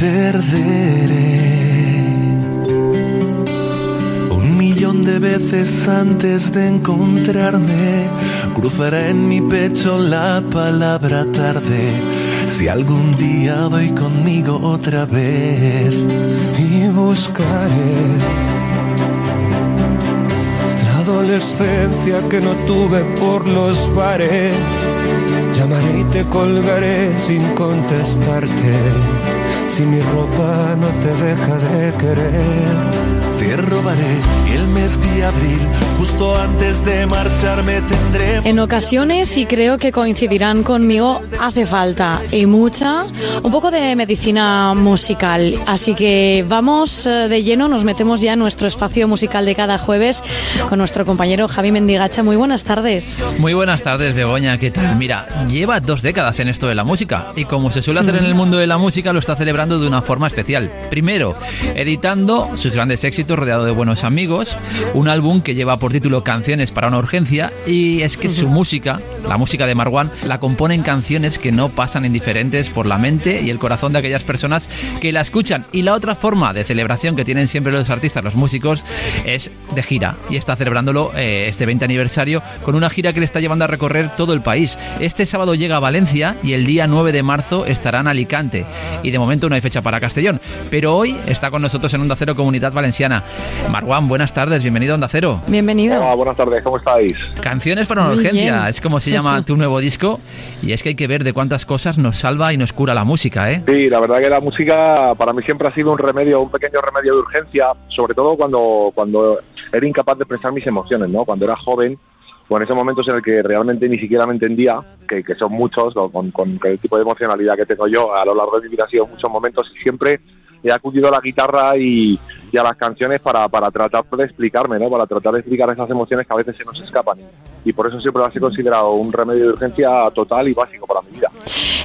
perderé un millón de veces antes de encontrarme. Cruzará en mi pecho la palabra tarde. Si algún día doy conmigo otra vez y buscaré la adolescencia que no tuve por los bares. Llamaré y te colgaré sin contestarte. Si mi ropa no te deja de querer te robaré el mes de abril, justo antes de marcharme tendré... En ocasiones, y creo que coincidirán conmigo, hace falta, y mucha, un poco de medicina musical. Así que vamos eh, de lleno, nos metemos ya en nuestro espacio musical de cada jueves con nuestro compañero Javi Mendigacha. Muy buenas tardes. Muy buenas tardes, Begoña. ¿Qué tal? Mira, lleva dos décadas en esto de la música, y como se suele hacer en el mundo de la música, lo está celebrando de una forma especial. Primero, editando sus grandes éxitos rodeado de buenos amigos, un álbum que lleva por título Canciones para una urgencia y es que su música, la música de Marwan, la componen canciones que no pasan indiferentes por la mente y el corazón de aquellas personas que la escuchan. Y la otra forma de celebración que tienen siempre los artistas, los músicos, es de gira y está celebrándolo eh, este 20 aniversario con una gira que le está llevando a recorrer todo el país. Este sábado llega a Valencia y el día 9 de marzo estará en Alicante. Y de momento no hay fecha para Castellón, pero hoy está con nosotros en Onda Cero Comunidad Valenciana. Marwan, buenas tardes, bienvenido a Onda Cero. Bienvenido. Hola, buenas tardes, ¿cómo estáis? Canciones para una urgencia, es como se llama tu nuevo disco. Y es que hay que ver de cuántas cosas nos salva y nos cura la música, ¿eh? Sí, la verdad que la música para mí siempre ha sido un remedio, un pequeño remedio de urgencia, sobre todo cuando, cuando era incapaz de expresar mis emociones, ¿no? Cuando era joven, o en esos momentos en el que realmente ni siquiera me entendía, que, son muchos, con, con, el tipo de emocionalidad que tengo yo a lo largo de mi vida ha sido muchos momentos y siempre he acudido a la guitarra y, a las canciones para, para tratar de explicarme, ¿no? Para tratar de explicar esas emociones que a veces se nos escapan. Y por eso siempre las he considerado un remedio de urgencia total y básico para mi vida.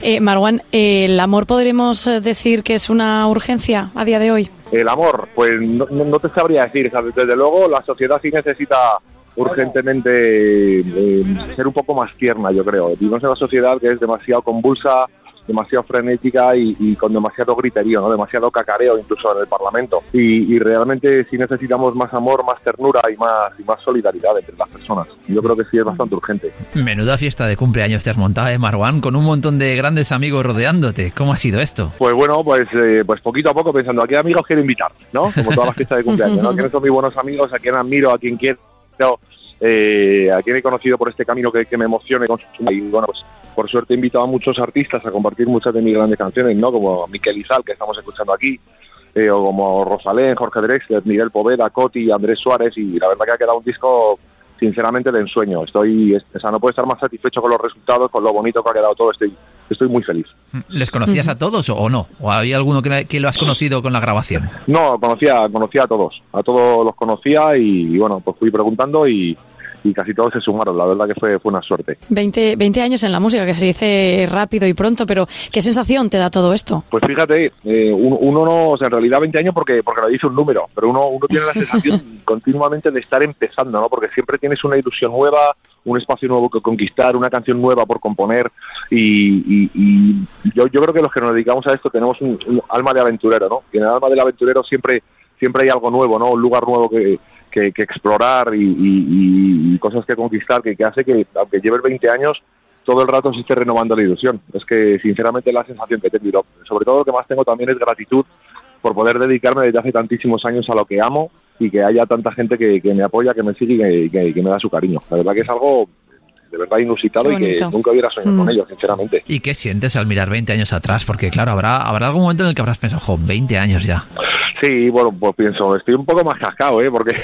Eh, Marwan, ¿el amor podremos eh, decir que es una urgencia a día de hoy? El amor, pues no, te sabría decir. Desde luego la sociedad sí necesita urgentemente eh, ser un poco más tierna, yo creo. Vivimos en una sociedad que es demasiado convulsa, demasiado frenética y, con demasiado griterío, ¿no? demasiado cacareo incluso en el Parlamento. Y, realmente sí necesitamos más amor, más ternura y más, y más solidaridad entre las personas. Yo creo que sí es bastante urgente. Menuda fiesta de cumpleaños te has montado, ¿eh, Marwan? Con un montón de grandes amigos rodeándote. ¿Cómo ha sido esto? Pues bueno, pues, eh, pues poquito a poco pensando, ¿a qué amigos quiero invitar? ¿no? Como todas las fiestas de cumpleaños, ¿no? ¿Quiénes son mis buenos amigos? ¿A quién admiro? ¿A quién quiero? Eh, a quien he conocido por este camino que, me emocione con su y bueno pues por suerte he invitado a muchos artistas a compartir muchas de mis grandes canciones no como Miquel Izal que estamos escuchando aquí eh, o como Rosalén, Jorge Drexler, Miguel Poveda, Coti, Andrés Suárez y la verdad que ha quedado un disco sinceramente de ensueño. Estoy, o sea, no puedo estar más satisfecho con los resultados, con lo bonito que ha quedado todo. Estoy, estoy muy feliz. ¿Les conocías a todos o no? ¿O había alguno que, que, lo has conocido con la grabación? No, conocía, conocía a todos. A todos los conocía y, bueno, pues fui preguntando y, y casi todos se sumaron. La verdad que fue, fue una suerte. 20, 20 años en la música, que se dice rápido y pronto, pero ¿qué sensación te da todo esto? Pues fíjate, eh, uno, no, o sea, en realidad 20 años porque, porque lo dice un número, pero uno, uno tiene la sensación continuamente de estar empezando, ¿no? Porque siempre tienes una ilusión nueva, un espacio nuevo que conquistar, una canción nueva por componer y, yo, yo creo que los que nos dedicamos a esto tenemos un, alma de aventurero, ¿no? Y en el alma del aventurero siempre siempre hay algo nuevo, ¿no? Un lugar nuevo que, que, explorar y, cosas que conquistar que, hace que, aunque lleves 20 años, todo el rato se esté renovando la ilusión. Es que, sinceramente, la sensación que tengo, sobre todo lo que más tengo también es gratitud por poder dedicarme desde hace tantísimos años a lo que amo y que haya tanta gente que, me apoya, que me sigue y que, me da su cariño. La verdad que es algo de verdad inusitado y que nunca hubiera soñado con mm. ello, sinceramente. ¿Y qué sientes al mirar 20 años atrás? Porque claro, habrá, habrá algún momento en el que habrás pensado, jo, 20 años ya. Sí, bueno, pues pienso, estoy un poco más cascado, ¿eh? Porque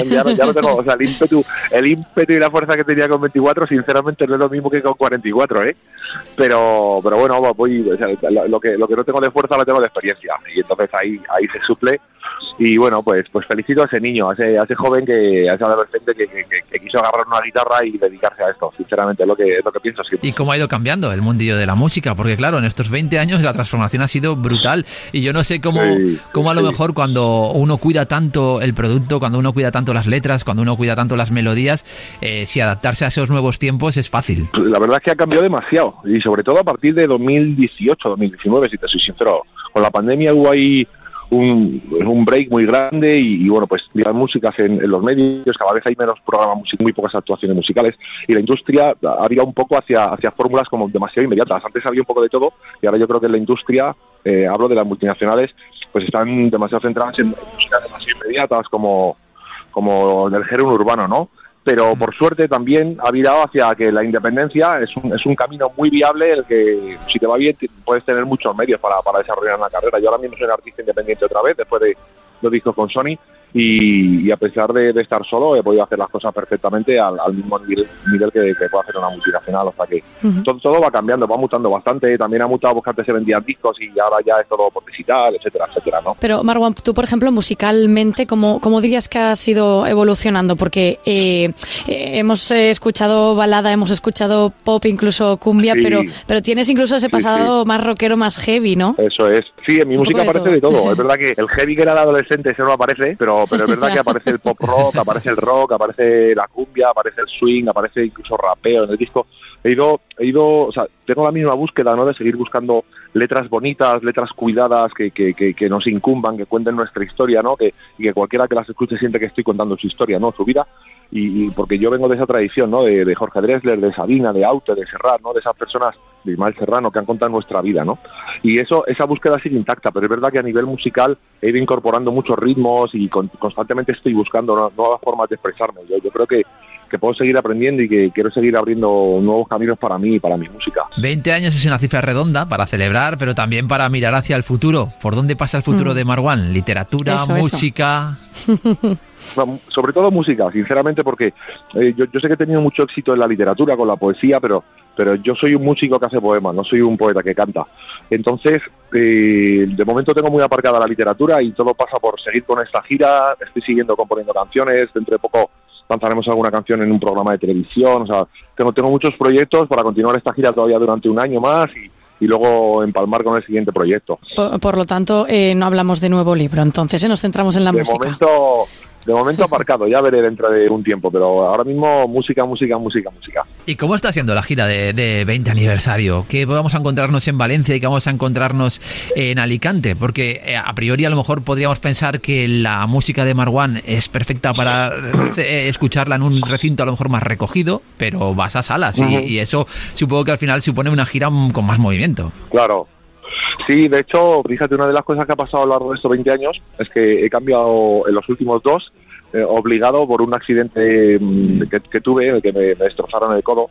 ya, no, tengo, o sea, el ímpetu, el ímpetu y la fuerza que tenía con 24, sinceramente no es lo mismo que con 44, ¿eh? Pero, pero bueno, voy, lo, que, lo que no tengo de fuerza lo tengo de experiencia y entonces ahí, ahí se suple y bueno, pues pues felicito a ese niño, a ese, a ese joven, que, a ese adolescente que, que, quiso agarrar una guitarra y dedicarse a esto, sinceramente, es lo que, es lo que pienso. ¿Y cómo ha ido cambiando el mundillo de la música? Porque claro, en estos 20 años la transformación ha sido brutal y yo no sé cómo, cómo a lo mejor cuando uno cuida tanto el producto, cuando uno cuida tanto las letras, cuando uno cuida tanto las melodías, eh, si adaptarse a esos nuevos tiempos es fácil. La verdad es que ha cambiado demasiado y sobre todo a partir de 2018, 2019, si te soy sincero con la pandemia hubo ahí un, un break muy grande y, bueno, pues las músicas en, los medios, cada vez hay menos programas muy pocas actuaciones musicales y la industria ha ido un poco hacia, hacia fórmulas como demasiado inmediatas. Antes había un poco de todo y ahora yo creo que la industria, eh, hablo de las multinacionales, pues están demasiado centradas en músicas demasiado inmediatas como, como del género urbano, ¿no? Pero por suerte también ha virado hacia que la independencia es un, es un camino muy viable el que si te va bien puedes tener muchos medios para, para desarrollar una carrera. Yo ahora mismo soy un artista independiente otra vez después de los discos con Sony y, a pesar de, estar solo he podido hacer las cosas perfectamente al, mismo nivel, que, puede hacer una multinacional. O sea que todo, va cambiando, va mutando bastante. También ha mutado porque antes se vendían discos y ahora ya es todo por digital, etcétera, etcétera. ¿no? Pero Marwan, tú por ejemplo musicalmente, ¿cómo, cómo dirías que has ido evolucionando? Porque eh, eh, hemos escuchado balada, hemos escuchado pop, incluso cumbia, pero, pero tienes incluso ese pasado más rockero, más heavy, ¿no? Eso es. Sí, en mi música aparece de todo. Es verdad que el heavy que era el adolescente, ese no aparece, pero pero, es verdad que aparece el pop rock, aparece el rock, aparece la cumbia, aparece el swing, aparece incluso rapeo en el disco. He ido, he ido, o sea, tengo la misma búsqueda, ¿no? De seguir buscando letras bonitas, letras cuidadas, que, que, que, nos incumban, que cuenten nuestra historia, ¿no? Que, y que cualquiera que las escuche siente que estoy contando su historia, ¿no? Su vida. Y, porque yo vengo de esa tradición, ¿no? De, Jorge Dressler, de Sabina, de Aute, de Serrat, ¿no? De esas personas, de Ismael Serrano, que han contado nuestra vida, ¿no? Y eso, esa búsqueda sigue intacta, pero es verdad que a nivel musical he ido incorporando muchos ritmos y constantemente estoy buscando nuevas formas de expresarme. Yo creo que que puedo seguir aprendiendo y que quiero seguir abriendo nuevos caminos para mí y para mi música. 20 años es una cifra redonda para celebrar, pero también para mirar hacia el futuro. ¿Por dónde pasa el futuro mm. de Marwan? ¿Literatura, música? sobre todo música, sinceramente, porque eh, yo, sé que he tenido mucho éxito en la literatura, con la poesía, pero, pero yo soy un músico que hace poemas, no soy un poeta que canta. Entonces, eh, de momento tengo muy aparcada la literatura y todo pasa por seguir con esta gira. Estoy siguiendo componiendo canciones, dentro de poco lanzaremos alguna canción en un programa de televisión, o sea, tengo, tengo muchos proyectos para continuar esta gira todavía durante un año más y, luego empalmar con el siguiente proyecto. Por, lo tanto, eh, no hablamos de nuevo libro, entonces ¿eh? nos centramos en la de música. Momento, de momento aparcado, ya veré dentro de un tiempo, pero ahora mismo música, música, música, música. ¿Y cómo está siendo la gira de, de 20 aniversario? ¿Qué vamos a encontrarnos en Valencia y qué vamos a encontrarnos en Alicante? Porque eh, a priori a lo mejor podríamos pensar que la música de Marwan es perfecta para eh, escucharla en un recinto a lo mejor más recogido, pero vas a salas y, y eso supongo que al final supone una gira con más movimiento. Claro, Sí, de hecho, fíjate, una de las cosas que ha pasado a lo largo de estos 20 años es que he cambiado en los últimos dos, eh, obligado por un accidente mm, que, tuve, que me, destrozaron el codo,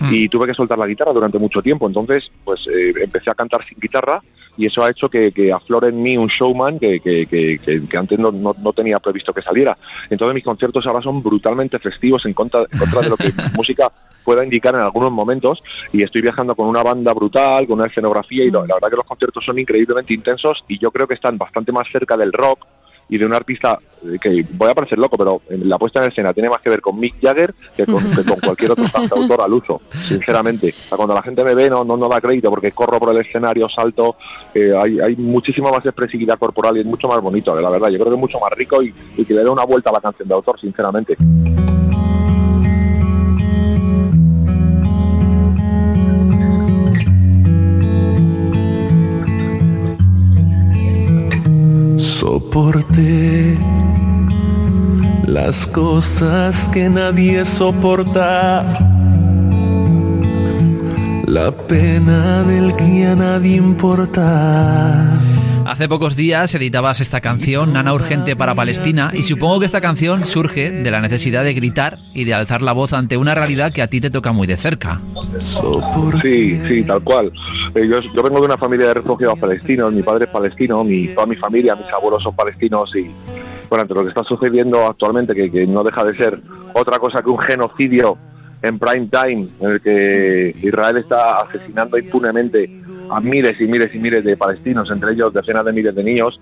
hmm. y tuve que soltar la guitarra durante mucho tiempo. Entonces, pues eh, empecé a cantar sin guitarra y eso ha hecho que, aflore en mí un showman que, que, antes no, no, tenía previsto que saliera. Entonces mis conciertos ahora son brutalmente festivos en contra, en contra de lo que música pueda indicar en algunos momentos y estoy viajando con una banda brutal, con una escenografía y la verdad que los conciertos son increíblemente intensos y yo creo que están bastante más cerca del rock y de un artista eh, que voy a parecer loco, pero la puesta en escena tiene más que ver con Mick Jagger que con, cualquier otro cantautor al uso, sinceramente. cuando la gente me ve no, no, no da crédito porque corro por el escenario, salto, eh, hay, hay muchísima más expresividad corporal y es mucho más bonito, la verdad. Yo creo que es mucho más rico y, y que le da una vuelta a la canción de autor, sinceramente. Soporté las cosas que nadie soporta, la pena del que a nadie importa. Hace pocos días editabas esta canción, Nana Urgente para Palestina, y supongo que esta canción surge de la necesidad de gritar y de alzar la voz ante una realidad que a ti te toca muy de cerca. Sí, sí, tal cual. Eh, yo, vengo de una familia de refugiados palestinos, mi padre es palestino, mi, toda mi familia, mis abuelos son palestinos y, bueno, entre lo que está sucediendo actualmente, que, que no deja de ser otra cosa que un genocidio en prime time, en el que Israel está asesinando impunemente a miles y miles y miles de palestinos, entre ellos decenas de miles de niños,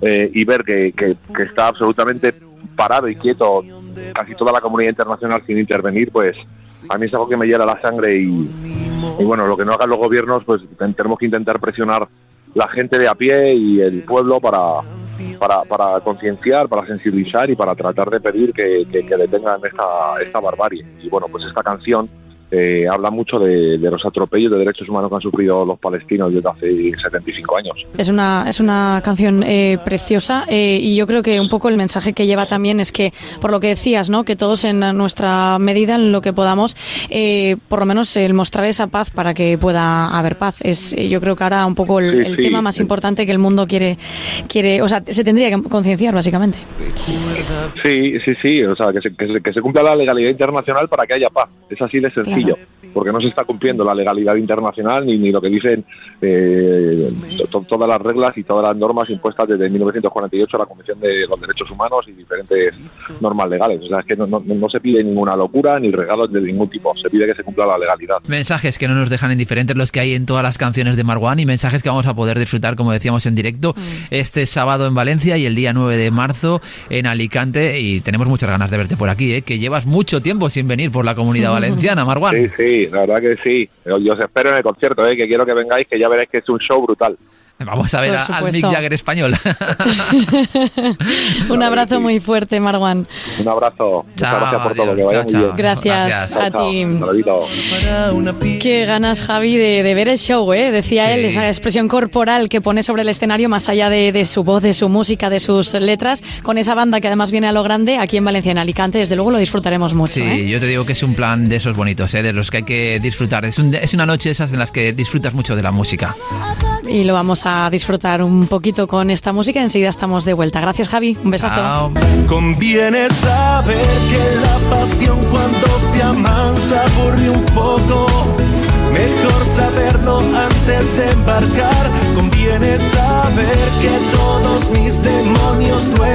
eh, y ver que, que, está absolutamente parado y quieto casi toda la comunidad internacional sin intervenir, pues a mí es algo que me hiela la sangre y, y bueno, lo que no hagan los gobiernos, pues tenemos que intentar presionar la gente de a pie y el pueblo para, para, para concienciar, para sensibilizar y para tratar de pedir que, que, detengan esta, esta barbarie. Y bueno, pues esta canción eh, habla mucho de, los atropellos de derechos humanos que han sufrido los palestinos desde hace 75 años. Es una, es una canción eh, preciosa eh, y yo creo que un poco el mensaje que lleva también es que, por lo que decías, ¿no? que todos en nuestra medida, en lo que podamos, por lo menos el mostrar esa paz para que pueda haber paz. Es yo creo que ahora un poco el, tema más importante que el mundo quiere, quiere o sea, se tendría que concienciar básicamente. Sí, sí, sí, o sea, que se, que se, cumpla la legalidad internacional para que haya paz. Es así de sencillo porque no se está cumpliendo la legalidad internacional ni, ni lo que dicen eh, todas las reglas y todas las normas impuestas desde 1948 a la Convención de los Derechos Humanos y diferentes normas legales. O sea, es que no, no, se pide ninguna locura ni regalos de ningún tipo, se pide que se cumpla la legalidad. Mensajes que no nos dejan indiferentes los que hay en todas las canciones de Marwan y mensajes que vamos a poder disfrutar, como decíamos, en directo mm. este sábado en Valencia y el día 9 de marzo en Alicante. Y tenemos muchas ganas de verte por aquí, ¿eh? que llevas mucho tiempo sin venir por la comunidad valenciana, Marwan. Sí, sí, la verdad que sí. Yo os espero en el concierto, ¿eh? que quiero que vengáis, que ya veréis que es un show brutal. Vamos a ver al Mick Jagger español. un abrazo muy fuerte, Marwan. Un abrazo. Muchas gracias por todo. Que vaya muy bien. Gracias, a ti. Qué ganas, Javi, de, ver el show, ¿eh? Decía él, esa expresión corporal que pone sobre el escenario, más allá de, su voz, de su música, de sus letras, con esa banda que además viene a lo grande, aquí en Valencia, en Alicante, desde luego lo disfrutaremos mucho. Sí, ¿eh? yo te digo que es un plan de esos bonitos, ¿eh? de los que hay que disfrutar. Es, es una noche esas en las que disfrutas mucho de la música. Y lo vamos a a disfrutar un poquito con esta música. Enseguida estamos de vuelta. Gracias, Javi. Un besazo. Conviene saber que la pasión cuando se amansa aburre un poco. Mejor saberlo antes de embarcar. Conviene saber que todos mis demonios duermen